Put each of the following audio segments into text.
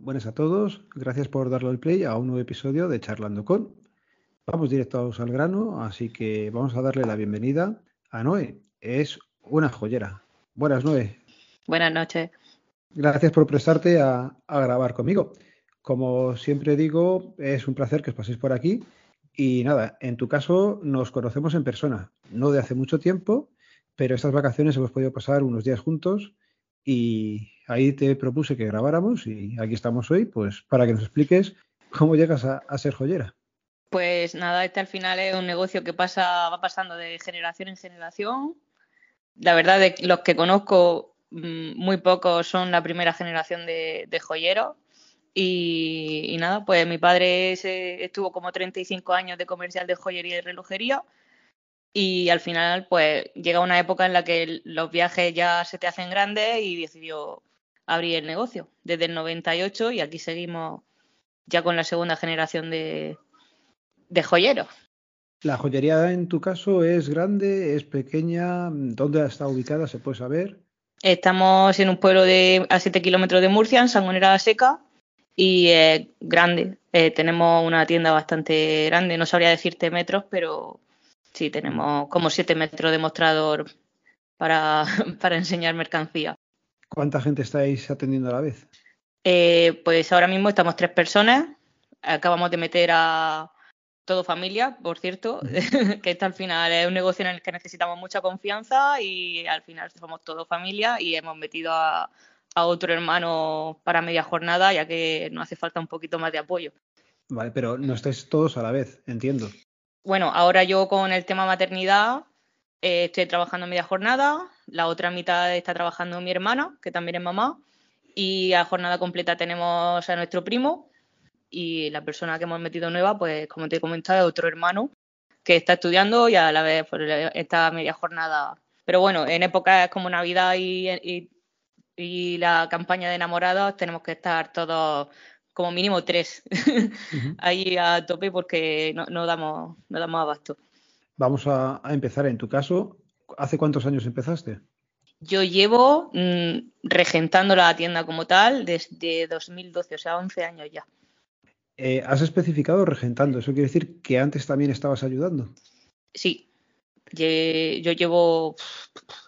Buenas a todos, gracias por darle al play a un nuevo episodio de Charlando con. Vamos directos al grano, así que vamos a darle la bienvenida a Noé. Es una joyera. Buenas, Noé. Buenas noches. Gracias por prestarte a, a grabar conmigo. Como siempre digo, es un placer que os paséis por aquí. Y nada, en tu caso nos conocemos en persona, no de hace mucho tiempo, pero estas vacaciones hemos podido pasar unos días juntos y ahí te propuse que grabáramos y aquí estamos hoy, pues para que nos expliques cómo llegas a, ser joyera. Pues nada, este al final es un negocio que pasa, va pasando de generación en generación. La verdad, de los que conozco, mm, muy pocos son la primera generación de, joyeros. Y, nada, pues mi padre estuvo como 35 años de comercial de joyería y relojería y al final, pues llega una época en la que los viajes ya se te hacen grandes y decidió abrir el negocio desde el 98 y aquí seguimos ya con la segunda generación de, de joyeros. ¿La joyería en tu caso es grande, es pequeña? ¿Dónde está ubicada? ¿Se puede saber? Estamos en un pueblo de a 7 kilómetros de Murcia, en Sangonera Seca, y es grande. Eh, tenemos una tienda bastante grande, no sabría decirte metros, pero Sí, tenemos como siete metros de mostrador para, para enseñar mercancía. ¿Cuánta gente estáis atendiendo a la vez? Eh, pues ahora mismo estamos tres personas. Acabamos de meter a todo familia, por cierto, que esto al final es un negocio en el que necesitamos mucha confianza y al final somos todo familia y hemos metido a, a otro hermano para media jornada ya que nos hace falta un poquito más de apoyo. Vale, pero no estáis todos a la vez, entiendo bueno, ahora yo con el tema maternidad eh, estoy trabajando media jornada, la otra mitad está trabajando mi hermana, que también es mamá, y a jornada completa tenemos a nuestro primo y la persona que hemos metido nueva, pues como te he comentado, es otro hermano que está estudiando y a la vez pues, esta media jornada. Pero bueno, en épocas como Navidad y, y la campaña de enamorados tenemos que estar todos como mínimo tres ahí a tope porque no, damos, no damos abasto. Vamos a, empezar en tu caso. ¿Hace cuántos años empezaste? Yo llevo mm, regentando la tienda como tal desde 2012, o sea, 11 años ya. Eh, has especificado regentando, ¿eso quiere decir que antes también estabas ayudando? Sí, yo llevo,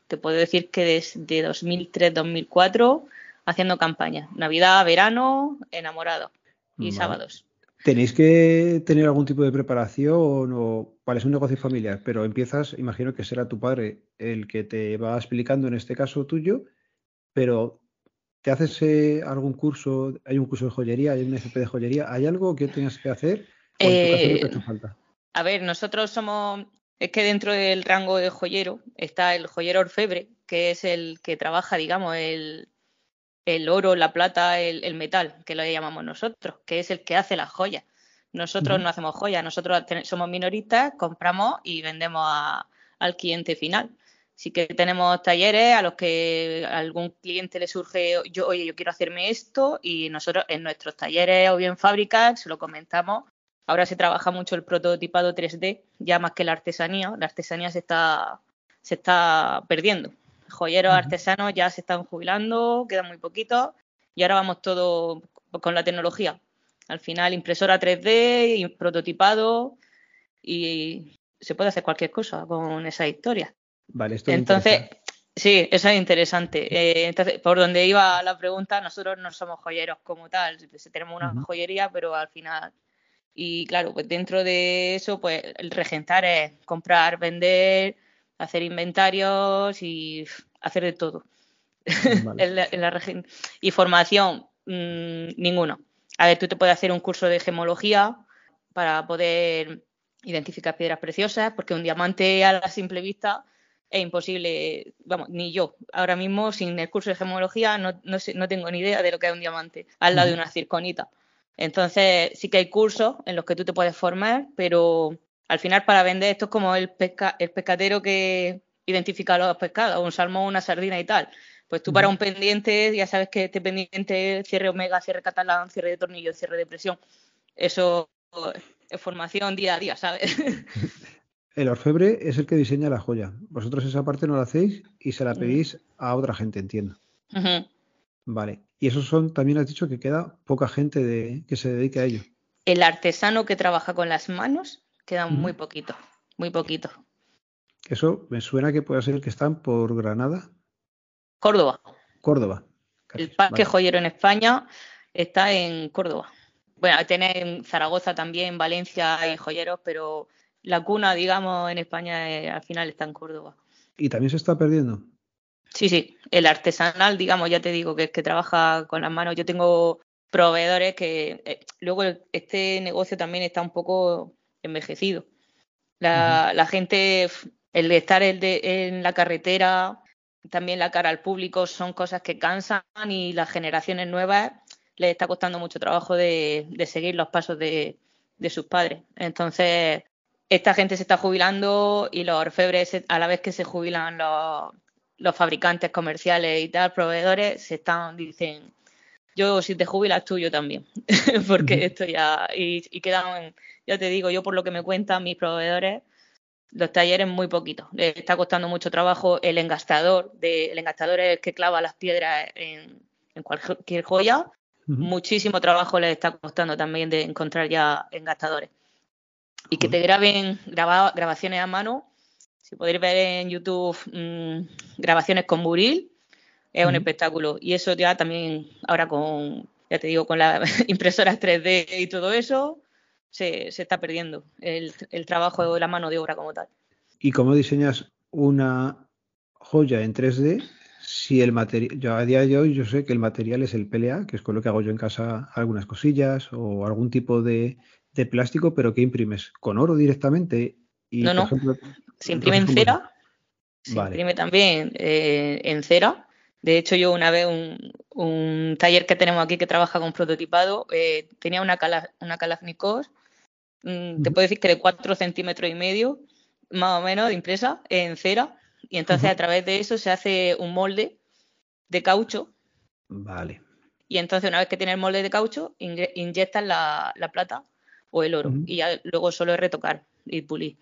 te puedo decir que desde 2003-2004 haciendo campaña. Navidad, verano, enamorado y sábados. ¿Tenéis que tener algún tipo de preparación o es un negocio familiar? Pero empiezas, imagino que será tu padre el que te va explicando en este caso tuyo, pero ¿te haces eh, algún curso? ¿Hay un curso de joyería? ¿Hay un FP de joyería? ¿Hay algo que tengas que hacer? ¿O en tu caso no te falta? A ver, nosotros somos, es que dentro del rango de joyero está el joyero orfebre, que es el que trabaja, digamos, el, el oro, la plata, el, metal, que lo llamamos nosotros, que es el que hace las joyas. Nosotros no hacemos joyas, nosotros somos minoristas, compramos y vendemos al cliente final. Sí que tenemos talleres a los que algún cliente le surge, yo, oye, yo quiero hacerme esto y nosotros en nuestros talleres o bien fábricas se lo comentamos. Ahora se trabaja mucho el prototipado 3D, ya más que la artesanía. La artesanía se está, se está perdiendo joyeros artesanos ya se están jubilando, quedan muy poquitos y ahora vamos todo con la tecnología. Al final, impresora 3D, y prototipado y se puede hacer cualquier cosa con esa historia. Vale, esto Entonces, sí, eso es interesante. Eh, entonces, por donde iba la pregunta, nosotros no somos joyeros como tal, tenemos una joyería, pero al final y claro, pues dentro de eso, pues el regentar es comprar, vender, hacer inventarios y hacer de todo. en la, y formación, mm, ninguno. A ver, tú te puedes hacer un curso de gemología para poder identificar piedras preciosas, porque un diamante a la simple vista es imposible, vamos, ni yo. Ahora mismo, sin el curso de gemología, no, no, tengo ni idea de lo que es un diamante al lado de una circonita. Entonces, sí que hay cursos en los que tú te puedes formar, pero al final para vender esto es como el, pesca, el pescadero que identifica los pescados, un salmón, una sardina y tal. Pues tú para un pendiente ya sabes que este pendiente cierre omega, cierre catalán, cierre de tornillo, cierre de presión. Eso es formación día a día, ¿sabes? El orfebre es el que diseña la joya. Vosotros esa parte no la hacéis y se la pedís a otra gente, entiendo. Vale. Y esos son, también has dicho que queda poca gente de, que se dedique a ello. El artesano que trabaja con las manos queda muy poquito, muy poquito. Eso me suena que puede ser que están por Granada. Córdoba. Córdoba. el parque joyero en España está en Córdoba. Bueno, tiene en Zaragoza también, Valencia hay joyeros, pero la cuna, digamos, en España eh, al final está en Córdoba. ¿Y también se está perdiendo? Sí, sí. El artesanal, digamos, ya te digo, que es que trabaja con las manos. Yo tengo proveedores que eh, luego este negocio también está un poco envejecido. La, la gente, el de estar el de, en la carretera, también la cara al público, son cosas que cansan y las generaciones nuevas les está costando mucho trabajo de, de seguir los pasos de, de sus padres. Entonces, esta gente se está jubilando y los orfebres, a la vez que se jubilan los, los fabricantes comerciales y tal, proveedores, se están, dicen, yo si te jubilas tú, yo también, porque esto ya, y, y, quedan, ya te digo, yo por lo que me cuentan mis proveedores, los talleres muy poquitos, les está costando mucho trabajo. El engastador, de, el engastador es el que clava las piedras en, en cualquier joya, muchísimo trabajo les está costando también de encontrar ya engastadores. Y que te graben grabaciones a mano, si podéis ver en YouTube mmm, grabaciones con buril, es un espectáculo. Y eso ya también, ahora con, ya te digo, con las impresoras 3D y todo eso, se, se está perdiendo el, el, trabajo de la mano de obra como tal. ¿Y cómo diseñas una joya en 3D si el material, yo a día de hoy yo sé que el material es el PLA, que es con lo que hago yo en casa algunas cosillas o algún tipo de, de plástico, pero que imprimes con oro directamente. Y, no, no. Ejemplo, se imprime en cera. Se vale. imprime también eh, en cera. De hecho, yo una vez un, un, taller que tenemos aquí que trabaja con prototipado eh, tenía una, cala, una Kalashnikov, mm, te puedo decir que de 4 centímetros y medio, más o menos, de impresa en cera. Y entonces uh -huh. a través de eso se hace un molde de caucho. Vale. Y entonces una vez que tiene el molde de caucho, inyectas la, la plata o el oro. Uh -huh. Y ya luego solo es retocar y pulir.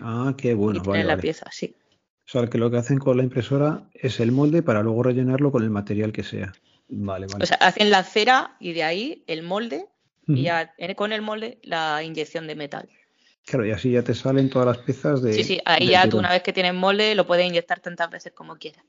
Ah, qué bueno. Y tener vale, la pieza, sí. O sea, que lo que hacen con la impresora es el molde para luego rellenarlo con el material que sea. Vale, vale. O sea, hacen la cera y de ahí el molde uh -huh. y ya con el molde la inyección de metal. Claro, y así ya te salen todas las piezas de. Sí, sí, ahí ya tú una vez que tienes molde lo puedes inyectar tantas veces como quieras.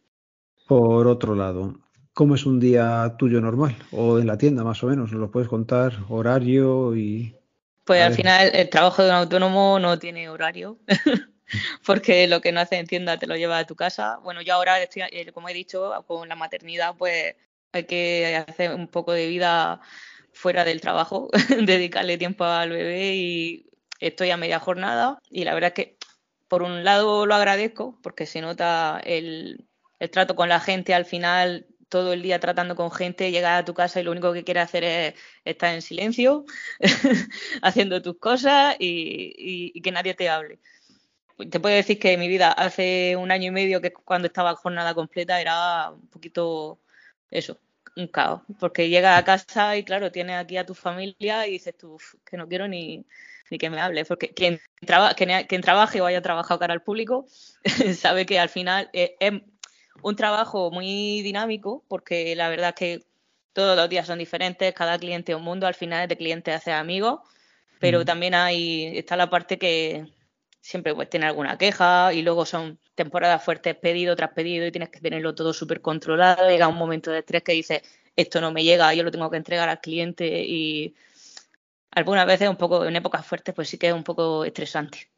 Por otro lado, ¿cómo es un día tuyo normal? O en la tienda, más o menos, ¿nos lo puedes contar? Horario y. Pues al final el trabajo de un autónomo no tiene horario. porque lo que no hace en tienda te lo lleva a tu casa. Bueno, yo ahora, estoy, eh, como he dicho, con la maternidad, pues hay que hacer un poco de vida fuera del trabajo, dedicarle tiempo al bebé y estoy a media jornada y la verdad es que por un lado lo agradezco porque se nota el, el trato con la gente al final todo el día tratando con gente, llegas a tu casa y lo único que quieres hacer es estar en silencio, haciendo tus cosas y, que nadie te hable. Te puedo decir que mi vida hace un año y medio, que cuando estaba jornada completa, era un poquito eso, un caos. Porque llegas a casa y claro, tienes aquí a tu familia y dices tú, que no quiero ni, ni que me hable, porque quien, traba, quien, quien, trabaje o haya trabajado cara al público sabe que al final es, es, un trabajo muy dinámico, porque la verdad es que todos los días son diferentes, cada cliente es un mundo, al final de cliente hace amigos, pero mm. también hay, está la parte que siempre pues tiene alguna queja y luego son temporadas fuertes, pedido tras pedido y tienes que tenerlo todo súper controlado, llega un momento de estrés que dices, esto no me llega, yo lo tengo que entregar al cliente y algunas veces un poco en épocas fuertes pues sí que es un poco estresante.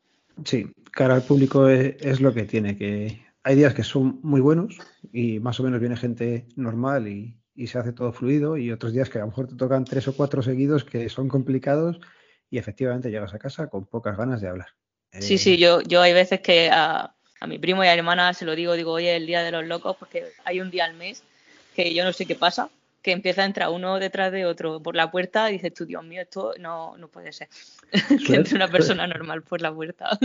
Sí, cara al público es, lo que tiene, que hay días que son muy buenos y más o menos viene gente normal y, y, se hace todo fluido y otros días que a lo mejor te tocan tres o cuatro seguidos que son complicados y efectivamente llegas a casa con pocas ganas de hablar. Sí, eh... sí, yo, yo hay veces que a, a mi primo y a mi hermana se lo digo, digo, oye, el día de los locos, porque hay un día al mes que yo no sé qué pasa, que empieza a entrar uno detrás de otro por la puerta y dices tú, Dios mío, esto no, no puede ser. que entre una persona normal por la puerta.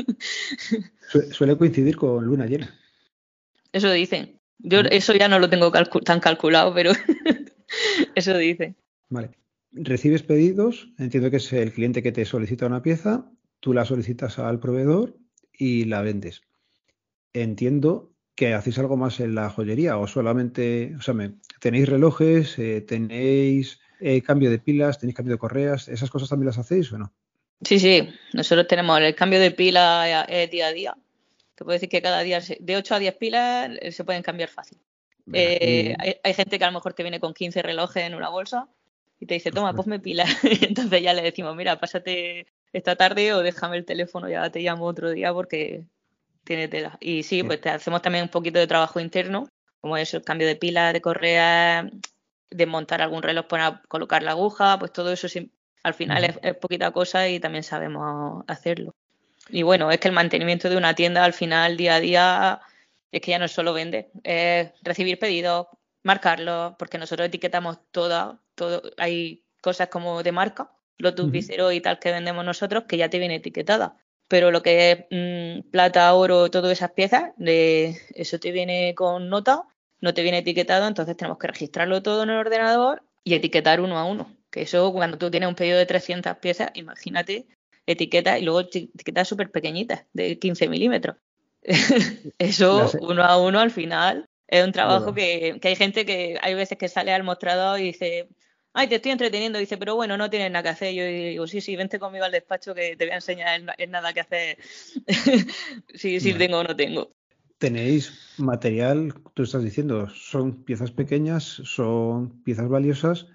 suele coincidir con luna llena. Eso dicen. Yo eso ya no lo tengo calcu tan calculado, pero eso dicen. Vale. Recibes pedidos, entiendo que es el cliente que te solicita una pieza, tú la solicitas al proveedor y la vendes. Entiendo que hacéis algo más en la joyería o solamente, o sea, me, ¿Tenéis relojes? Eh, ¿Tenéis eh, cambio de pilas? ¿Tenéis cambio de correas? ¿Esas cosas también las hacéis o no? Sí, sí, nosotros tenemos el cambio de pila día a día. Te puedo decir que cada día de 8 a 10 pilas se pueden cambiar fácil. hay, hay, gente que a lo mejor te viene con 15 relojes en una bolsa y te dice, toma, ponme pila. y entonces ya le decimos, mira, pásate esta tarde o déjame el teléfono, ya te llamo otro día porque tiene tela. Y sí, pues te hacemos también un poquito de trabajo interno, como es el cambio de pila, de correa, desmontar algún reloj para colocar la aguja, pues todo eso al final es, poquita cosa y también sabemos hacerlo. Y bueno, es que el mantenimiento de una tienda al final, día a día, es que ya no es solo vender, es recibir pedidos, marcarlos, porque nosotros etiquetamos toda, todo, hay cosas como de marca, los uh y tal que vendemos nosotros, que ya te viene etiquetada. Pero lo que es mm, plata, oro, todas esas piezas, de, eso te viene con nota, no te viene etiquetado, entonces tenemos que registrarlo todo en el ordenador y etiquetar uno a uno. Que eso, cuando tú tienes un pedido de 300 piezas, imagínate, etiqueta y luego etiquetas súper pequeñitas, de 15 milímetros. eso, uno a uno, al final, es un trabajo que, hay gente que hay veces que sale al mostrador y dice, ay, te estoy entreteniendo, dice, pero bueno, no tienes nada que hacer. Yo digo, sí, sí, vente conmigo al despacho que te voy a enseñar en, nada que hacer, si, si tengo o no tengo. Tenéis material, tú estás diciendo, son piezas pequeñas, son piezas valiosas.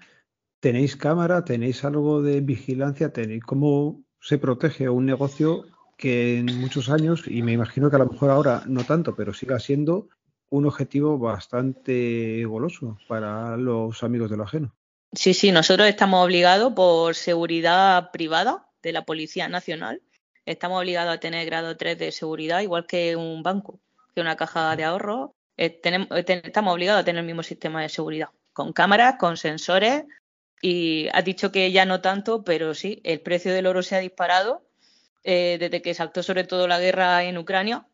¿Tenéis cámara? ¿Tenéis algo de vigilancia? ¿Tenéis cómo se protege un negocio que en muchos años, y me imagino que a lo mejor ahora no tanto, pero siga siendo un objetivo bastante goloso para los amigos de lo ajeno. Sí, sí, nosotros estamos obligados por seguridad privada de la Policía Nacional. Estamos obligados a tener grado 3 de seguridad, igual que un banco, que una caja de ahorro. Eh, eh, estamos obligados a tener el mismo sistema de seguridad, con cámaras, con sensores. Y has dicho que ya no tanto, pero sí, el precio del oro se ha disparado eh, desde que saltó sobre todo la guerra en Ucrania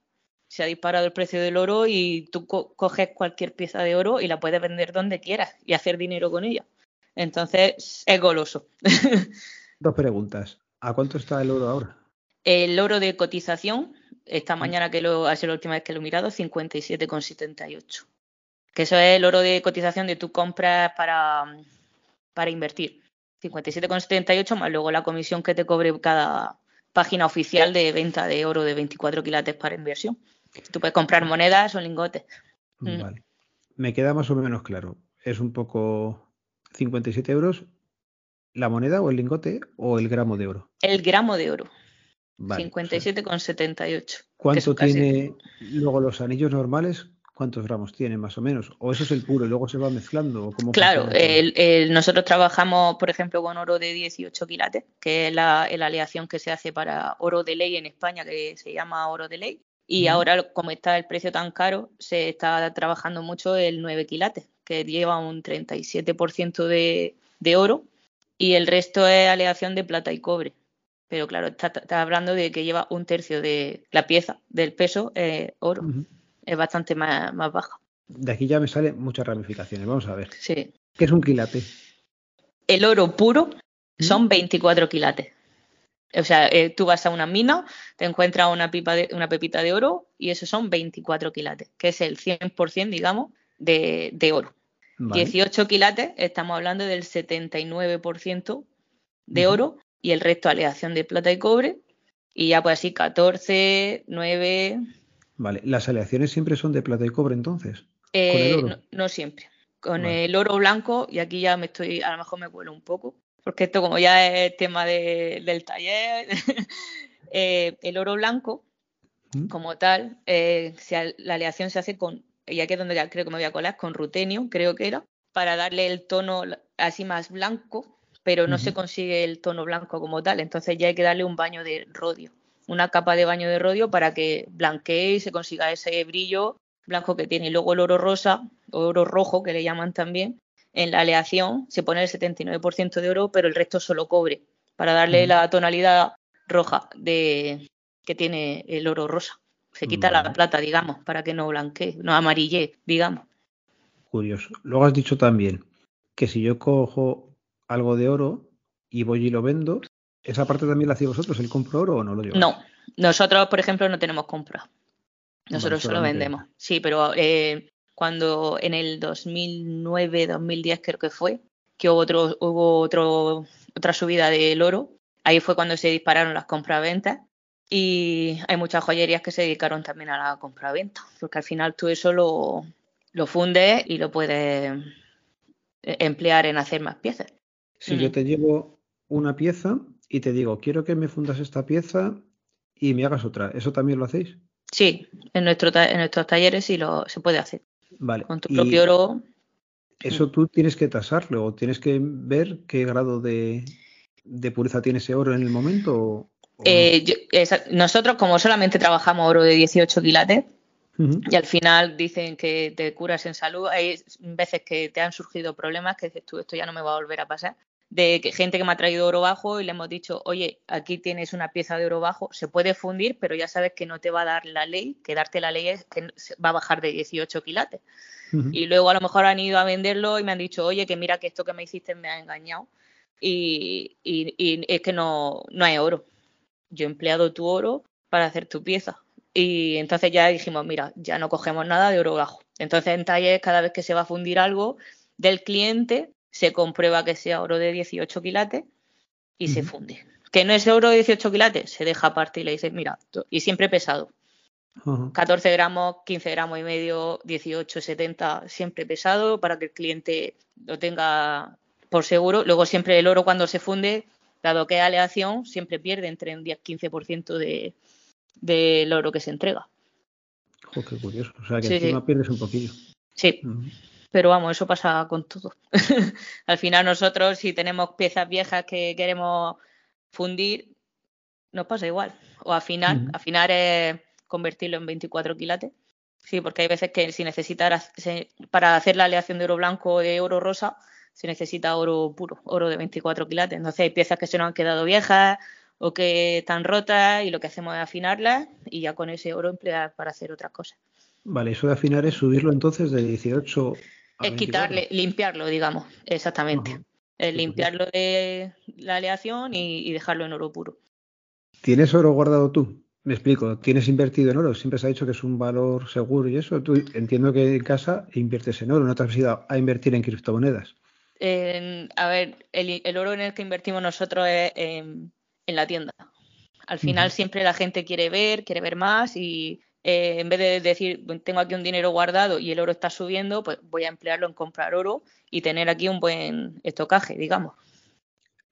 se ha disparado el precio del oro y tú coges cualquier pieza de oro y la puedes vender donde quieras y hacer dinero con ella. Entonces, es goloso. Dos preguntas. ¿A cuánto está el oro ahora? El oro de cotización, esta mañana que lo ha sido la última vez que lo he mirado, 57,78. Que eso es el oro de cotización de tu compras para, para invertir. 57,78 más luego la comisión que te cobre cada página oficial de venta de oro de 24 quilates para inversión. Tú puedes comprar monedas o lingotes. Mm. Vale. Me queda más o menos claro. Es un poco 57 euros la moneda o el lingote o el gramo de oro. El gramo de oro. Vale, 57,78. ¿Cuánto tiene luego los anillos normales? ¿Cuántos gramos tiene más o menos? ¿O eso es el puro y luego se va mezclando? claro, nosotros trabajamos, por ejemplo, con oro de 18 quilates, que es la, la, aleación que se hace para oro de ley en España, que se llama oro de ley. Y ahora, como está el precio tan caro, se está trabajando mucho el 9 quilates, que lleva un 37% de, de oro y el resto es aleación de plata y cobre. Pero claro, está, hablando de que lleva un tercio de la pieza del peso eh, oro. Es bastante más, más baja. De aquí ya me salen muchas ramificaciones. Vamos a ver. Sí. ¿Qué es un quilate? El oro puro son 24 quilates. O sea, eh, tú vas a una mina, te encuentras una, pipa de, una pepita de oro y esos son 24 quilates, que es el 100%, digamos, de, de oro. 18 quilates, estamos hablando del 79% de oro y el resto aleación de plata y cobre. Y ya pues así 14, 9. Vale, ¿las aleaciones siempre son de plata y cobre entonces? Eh, no, siempre. Con el oro blanco, y aquí ya me estoy, a lo mejor me vuelo un poco, porque esto como ya es tema del taller, eh, el oro blanco ¿Mm? como tal, eh, la aleación se hace con, y aquí es donde ya creo que me voy a colar, con rutenio, creo que era, para darle el tono así más blanco, pero no se consigue el tono blanco como tal, entonces ya hay que darle un baño de rodio, una capa de baño de rodio para que blanquee y se consiga ese brillo blanco que tiene. Y luego el oro rosa, oro rojo, que le llaman también, en la aleación se pone el 79% de oro, pero el resto solo cobre, para darle la tonalidad roja de, que tiene el oro rosa. Se quita la plata, digamos, para que no blanquee, no amarille, digamos. Curioso. Luego has dicho también que si yo cojo algo de oro y voy y lo vendo, ¿esa parte también la hacéis vosotros, el compro oro o no lo lleváis? No, nosotros, por ejemplo, no tenemos compra. Nosotros solo vendemos. Sí, pero eh, cuando en el 2009, 2010 creo que fue, que hubo, otro, hubo otro, otra subida del oro. Ahí fue cuando se dispararon las compraventas y hay muchas joyerías que se dedicaron también a la compraventa, porque al final tú eso lo, lo fundes y lo puedes emplear en hacer más piezas. Si yo te llevo una pieza y te digo, quiero que me fundas esta pieza y me hagas otra, ¿eso también lo hacéis? Sí, en, nuestro en nuestros talleres sí lo, se puede hacer. Vale. Con tu propio oro. Eso tú tienes que tasarlo o tienes que ver qué grado de, pureza tiene ese oro en el momento. Eh, nosotros, como solamente trabajamos oro de 18 quilates, y al final dicen que te curas en salud, hay veces que te han surgido problemas que dices tú, esto ya no me va a volver a pasar de gente que me ha traído oro bajo y le hemos dicho, oye, aquí tienes una pieza de oro bajo, se puede fundir, pero ya sabes que no te va a dar la ley, que darte la ley es que va a bajar de 18 quilates. Y luego a lo mejor han ido a venderlo y me han dicho, oye, que mira que esto que me hiciste me ha engañado. Y, es que no, no hay oro. Yo he empleado tu oro para hacer tu pieza. Y entonces ya dijimos, mira, ya no cogemos nada de oro bajo. Entonces en taller, cada vez que se va a fundir algo del cliente, se comprueba que sea oro de 18 quilates y se funde. Que no es oro de 18 quilates, se deja aparte y le dices, mira, y siempre pesado. 14 gramos, 15 gramos y medio, 18, 70, siempre pesado para que el cliente lo tenga por seguro. Luego siempre el oro cuando se funde, dado que es aleación, siempre pierde entre un 10-15% de, del oro que se entrega. qué curioso. O sea que encima pierdes un poquillo. Sí pero vamos, eso pasa con todo. Al final nosotros si tenemos piezas viejas que queremos fundir, nos pasa igual. O afinar, afinar es convertirlo en 24 quilates. Sí, porque hay veces que si necesitas, para hacer la aleación de oro blanco o de oro rosa, se necesita oro puro, oro de 24 quilates. Entonces hay piezas que se nos han quedado viejas o que están rotas y lo que hacemos es afinarlas y ya con ese oro emplear para hacer otras cosas. Vale, eso de afinar es subirlo entonces de 18 es quitarle, limpiarlo, digamos, exactamente. limpiarlo de la aleación y, dejarlo en oro puro. ¿Tienes oro guardado tú? Me explico, ¿tienes invertido en oro? Siempre se ha dicho que es un valor seguro y eso. Tú entiendo que en casa inviertes en oro, no te has ido a invertir en criptomonedas. a ver, el, oro en el que invertimos nosotros es en, la tienda. Al final siempre la gente quiere ver, quiere ver más y eh, en vez de decir, tengo aquí un dinero guardado y el oro está subiendo, pues voy a emplearlo en comprar oro y tener aquí un buen estocaje, digamos.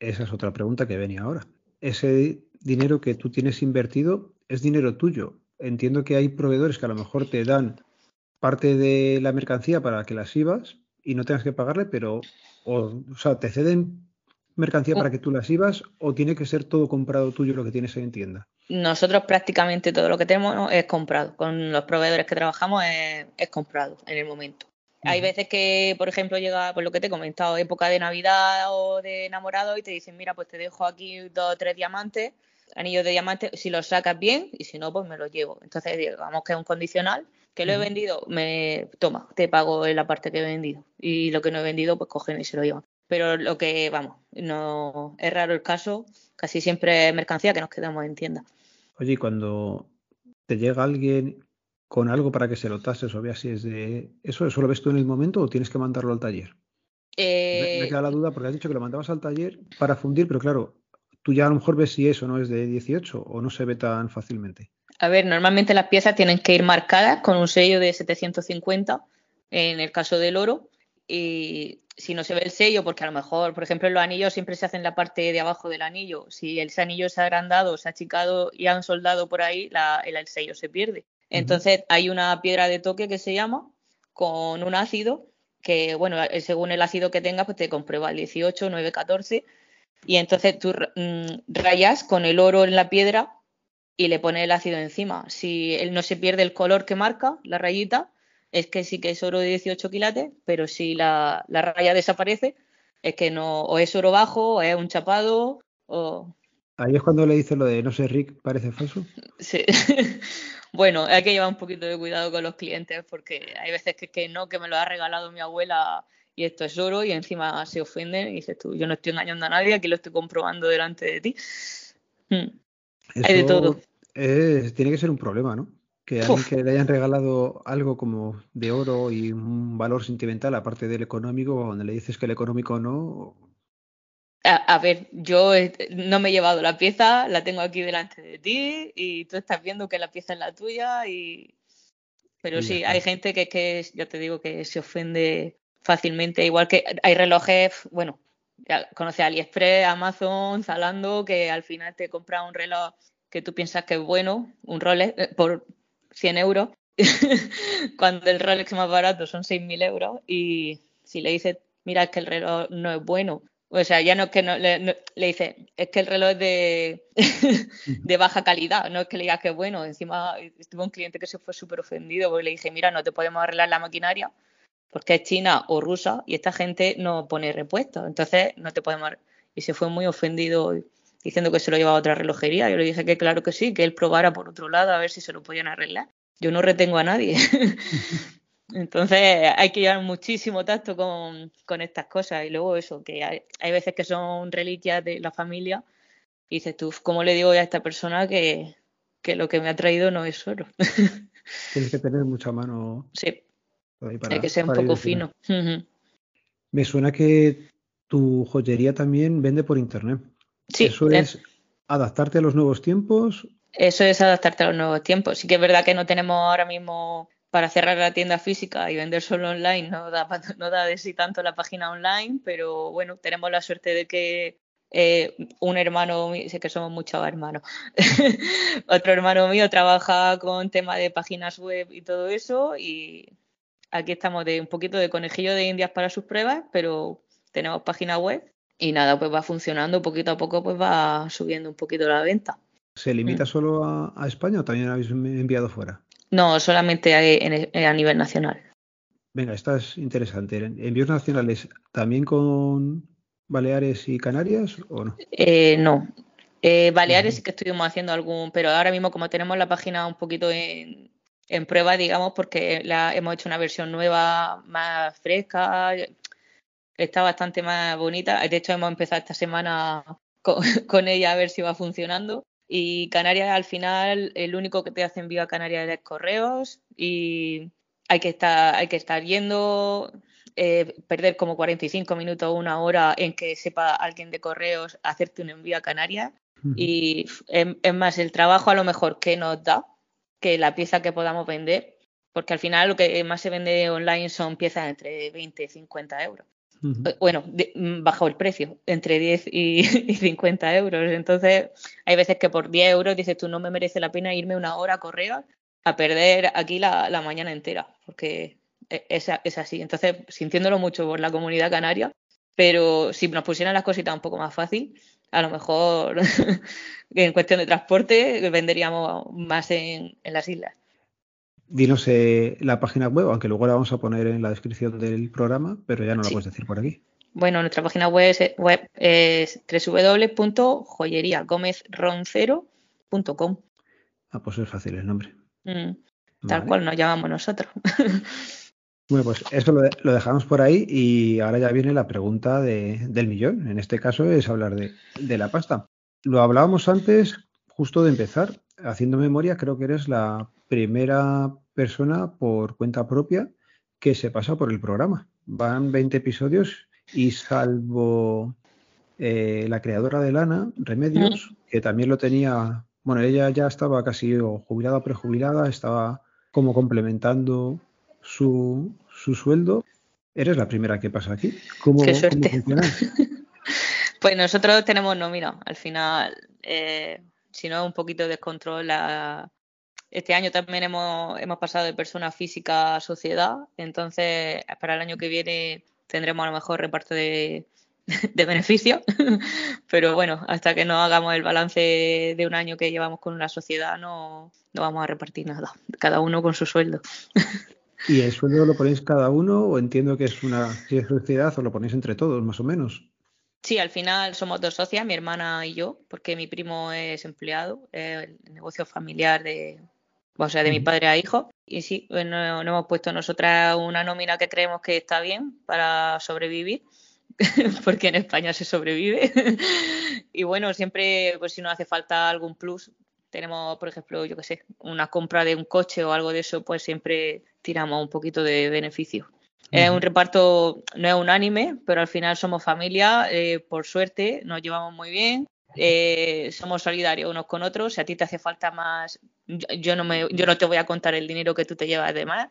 Esa es otra pregunta que venía ahora. Ese dinero que tú tienes invertido es dinero tuyo. Entiendo que hay proveedores que a lo mejor te dan parte de la mercancía para que las ibas y no tengas que pagarle, pero o, o sea, te ceden mercancía para que tú las ibas o tiene que ser todo comprado tuyo lo que tienes en tienda? Nosotros prácticamente todo lo que tenemos es comprado. Con los proveedores que trabajamos es, comprado en el momento. Hay veces que, por ejemplo, llega, por lo que te he comentado, época de Navidad o de enamorado y te dicen, mira, pues te dejo aquí dos o tres diamantes, anillos de diamantes, si los sacas bien y si no, pues me los llevo. Entonces, digamos que es un condicional, que lo he vendido, me toma, te pago en la parte que he vendido. Y lo que no he vendido, pues cogen y se lo llevan pero lo que, vamos, no es raro el caso, casi siempre es mercancía que nos quedamos en tienda. Oye, cuando te llega alguien con algo para que se lo tases o veas si es de eso, ¿eso lo ves tú en el momento o tienes que mandarlo al taller? Me, eh, queda la duda porque has dicho que lo mandabas al taller para fundir, pero claro, tú ya a lo mejor ves si eso no es de 18 o no se ve tan fácilmente. A ver, normalmente las piezas tienen que ir marcadas con un sello de 750 en el caso del oro y si no se ve el sello, porque a lo mejor, por ejemplo, los anillos siempre se hace en la parte de abajo del anillo. Si ese anillo se ha agrandado, se ha achicado y han soldado por ahí, el, sello se pierde. Entonces hay una piedra de toque que se llama con un ácido que, bueno, eh, según el ácido que tengas, pues te comprueba el 18, 9, 14 y entonces tú mm, rayas con el oro en la piedra y le pones el ácido encima. Si él no se pierde el color que marca, la rayita, es que sí que es oro de 18 quilates, pero si la, raya desaparece, es que no, o es oro bajo, o es un chapado, o... Ahí es cuando le dice lo de no sé, Rick, parece falso. Sí. bueno, hay que llevar un poquito de cuidado con los clientes porque hay veces que, que no, que me lo ha regalado mi abuela y esto es oro y encima se ofenden y dices tú, yo no estoy engañando a nadie, aquí lo estoy comprobando delante de ti. Hmm. hay de todo. tiene que ser un problema, ¿no? Que alguien que le hayan regalado algo como de oro y un valor sentimental, aparte del económico, donde le dices que el económico no. A, ver, yo no me he llevado la pieza, la tengo aquí delante de ti y tú estás viendo que la pieza es la tuya y. Pero sí, hay gente que, que, ya te digo, que se ofende fácilmente, igual que hay relojes, bueno, conoce AliExpress, Amazon, Zalando, que al final te compra un reloj que tú piensas que es bueno, un Rolex, eh, por 100 euros, cuando el Rolex más barato son 6.000 euros y si le dices, mira, es que el reloj no es bueno, o sea, ya no es que no, le, le dice, es que el reloj es de, de baja calidad, no es que le digas que es bueno. Encima estuvo un cliente que se fue súper ofendido porque le dije, mira, no te podemos arreglar la maquinaria porque es china o rusa y esta gente no pone repuestos, entonces no te podemos... Y se fue muy ofendido diciendo que se lo llevaba a otra relojería. Yo le dije que claro que sí, que él probara por otro lado a ver si se lo podían arreglar. Yo no retengo a nadie. Entonces hay que llevar muchísimo tacto con, con estas cosas. Y luego eso, que hay, hay, veces que son reliquias de la familia. Y dices tú, ¿cómo le digo a esta persona que, que lo que me ha traído no es oro? Tienes que tener mucha mano. Sí. Hay que ser un poco fino. Me suena que tu joyería también vende por internet. Sí. Eso es adaptarte a los nuevos tiempos. Eso es adaptarte a los nuevos tiempos. Sí que es verdad que no tenemos ahora mismo para cerrar la tienda física y vender solo online, no da, no da de sí tanto la página online, pero bueno, tenemos la suerte de que eh, un hermano, sé que somos muchos hermanos, otro hermano mío trabaja con tema de páginas web y todo eso y Aquí estamos de un poquito de conejillo de indias para sus pruebas, pero tenemos página web y nada, pues va funcionando poquito a poco, pues va subiendo un poquito la venta. ¿Se limita mm. solo a, España o también habéis enviado fuera? No, solamente a, nivel nacional. Venga, esta es interesante. ¿Envíos nacionales también con Baleares y Canarias o no? Eh, no. Eh, Baleares sí que estuvimos haciendo algún, pero ahora mismo como tenemos la página un poquito en, en prueba, digamos, porque la, hemos hecho una versión nueva, más fresca, está bastante más bonita. De hecho, hemos empezado esta semana con, ella a ver si va funcionando. Y Canarias, al final, el único que te hace envío a Canarias es correos y hay que estar, hay que estar yendo, eh, perder como 45 minutos o una hora en que sepa alguien de correos hacerte un envío a Canarias. Y es más, el trabajo a lo mejor que nos da, que la pieza que podamos vender, porque al final lo que más se vende online son piezas entre 20 y 50 euros. Eh, bueno, mm, bajo el precio, entre 10 y, 50 euros. Entonces, hay veces que por 10 euros dices tú, no me merece la pena irme una hora a correr a perder aquí la, mañana entera, porque e, es, es, así. Entonces, sintiéndolo mucho por la comunidad canaria, pero si nos pusieran las cositas un poco más fácil, a lo mejor en cuestión de transporte venderíamos más en, las islas. Dinos eh, la página web, aunque luego la vamos a poner en la descripción del programa, pero ya no la puedes decir por aquí. Bueno, nuestra página web es, web es www.joyeriagomezroncero.com. Ah, pues es fácil el nombre. Mm, tal cual nos llamamos nosotros. Bueno, pues eso lo, dejamos por ahí y ahora ya viene la pregunta del millón. En este caso es hablar de, la pasta. Lo hablábamos antes, justo de empezar. Haciendo memoria, creo que eres la primera persona por cuenta propia que se pasa por el programa. Van 20 episodios y salvo eh, la creadora de Lana, Remedios, que también lo tenía, bueno, ella ya estaba casi jubilada o prejubilada, estaba como complementando su, su sueldo. Eres la primera que pasa aquí. ¿Cómo, Qué suerte. pues nosotros tenemos nómina. Al final, eh, si no, un poquito de descontrol. Este año también hemos, hemos pasado de persona física a sociedad. Entonces, para el año que viene tendremos a lo mejor reparto de, de beneficios. Pero bueno, hasta que no hagamos el balance de un año que llevamos con una sociedad, no, no vamos a repartir nada. Cada uno con su sueldo. ¿Y el sueldo lo ponéis cada uno o entiendo que es una sociedad o lo ponéis entre todos, más o menos? Sí, al final somos dos socias, mi hermana y yo, porque mi primo es empleado, el negocio familiar de, o sea, de mi padre a hijo. Y sí, pues no, hemos puesto nosotras una nómina que creemos que está bien para sobrevivir, porque en España se sobrevive. y bueno, siempre, pues si nos hace falta algún plus, tenemos, por ejemplo, yo qué sé, una compra de un coche o algo de eso, pues siempre tiramos un poquito de beneficio. Es un reparto, no es unánime, pero al final somos familia, eh, por suerte, nos llevamos muy bien, eh, somos solidarios unos con otros. Si a ti te hace falta más, yo, no me, yo no te voy a contar el dinero que tú te llevas de más.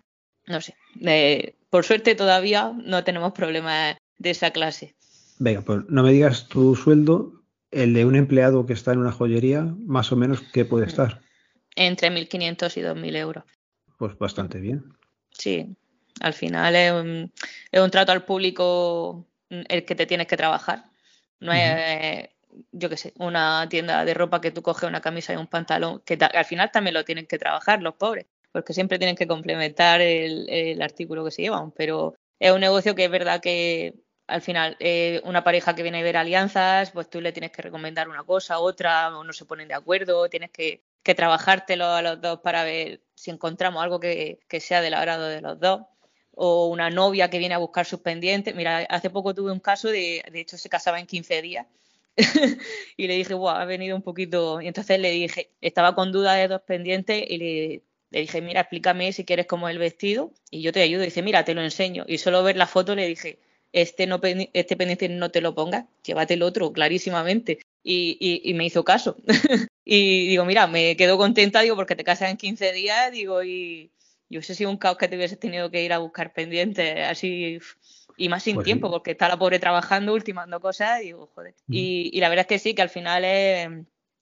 No sé. Eh, por suerte todavía no tenemos problemas de esa clase. Venga, pues no me digas tu sueldo, el de un empleado que está en una joyería, más o menos, ¿qué puede mm. estar? Entre 1.500 y 2.000 euros. Pues bastante bien. Sí, al final es un, es un trato al público el que te tienes que trabajar. No es, yo qué sé, una tienda de ropa que tú coges una camisa y un pantalón, que al final también lo tienen que trabajar los pobres, porque siempre tienen que complementar el, artículo que se llevan. Pero es un negocio que es verdad que al final, eh, una pareja que viene a ver alianzas, pues tú le tienes que recomendar una cosa, otra, o no se ponen de acuerdo, tienes que, trabajártelo a los dos para ver si encontramos algo que, sea del agrado de los dos. O una novia que viene a buscar sus pendientes. Mira, hace poco tuve un caso de, de hecho, se casaba en 15 días. y le dije, wow, ha venido un poquito. Y entonces le dije, estaba con duda de dos pendientes y le, dije, mira, explícame si quieres como el vestido y yo te ayudo. Y dice, mira, te lo enseño. Y solo ver la foto le dije, este, no, este pendiente no te lo pongas, llévate el otro, clarísimamente. Y, y, me hizo caso. y digo, mira, me quedo contenta, digo, porque te casas en 15 días, digo, y yo sé si un caos que te hubieses tenido que ir a buscar pendientes así y más sin pues tiempo, porque está la pobre trabajando, ultimando cosas, y digo, joder. Y, y, la verdad es que sí, que al final es,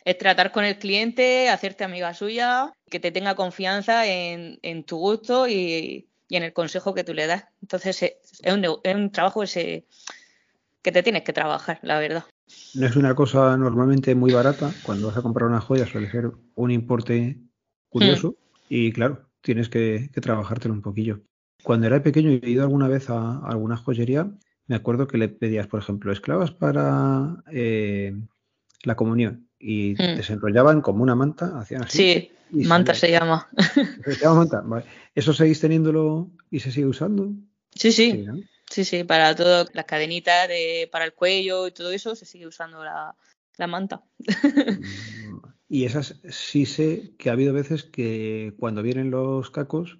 es, tratar con el cliente, hacerte amiga suya, que te tenga confianza en, en tu gusto y, y en el consejo que tú le das. Entonces eh, es un, es un trabajo ese, que te tienes que trabajar, la verdad. No es una cosa normalmente muy barata. Cuando vas a comprar una joya suele ser un importe curioso mm. y claro, tienes que, trabajártelo un poquillo. Cuando era pequeño y he ido alguna vez a, alguna joyería, me acuerdo que le pedías, por ejemplo, esclavas para eh, la comunión y mm. desenrollaban como una manta, hacían así. Sí, Manta se llama. Se llama manta. ¿Eso seguís teniéndolo y se sigue usando? Sí, sí. Sí, sí, para todo, las cadenitas de, para el cuello y todo eso se sigue usando la, manta. Mm, y esas sí sé que ha habido veces que cuando vienen los cacos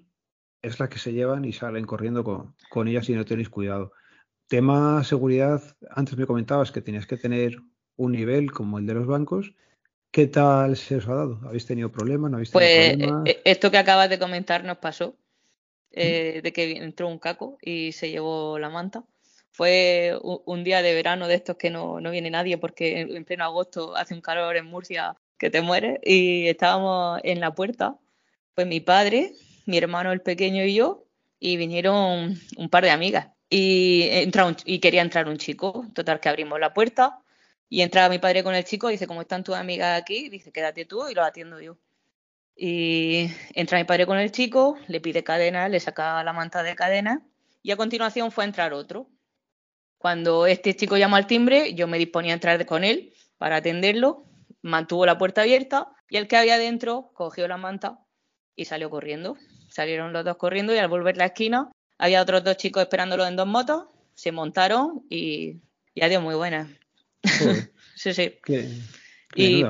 es la que se llevan y salen corriendo con, con ellas y no tenéis cuidado. Tema seguridad, antes me comentabas que tenías que tener un nivel como el de los bancos ¿Qué tal se os ha dado? ¿Habéis tenido problemas? ¿No habéis tenido pues eh, esto que acabas de comentar nos pasó, eh, de que entró un caco y se llevó la manta. Fue un, día de verano de estos que no, viene nadie porque en pleno agosto hace un calor en Murcia que te mueres y estábamos en la puerta, pues mi padre, mi hermano el pequeño y yo, y vinieron un par de amigas y, entra y quería entrar un chico. Total que abrimos la puerta, y entra mi padre con el chico dice, ¿cómo están tus amigas aquí? Dice, quédate tú y lo atiendo yo. Y entra mi padre con el chico, le pide cadena, le saca la manta de cadena y a continuación fue a entrar otro. Cuando este chico llamó al timbre, yo me disponía a entrar con él para atenderlo, mantuvo la puerta abierta y el que había dentro cogió la manta y salió corriendo. Salieron los dos corriendo y al volver la esquina había otros dos chicos esperándolo en dos motos, se montaron y, y adiós, muy buenas. sí, sí. y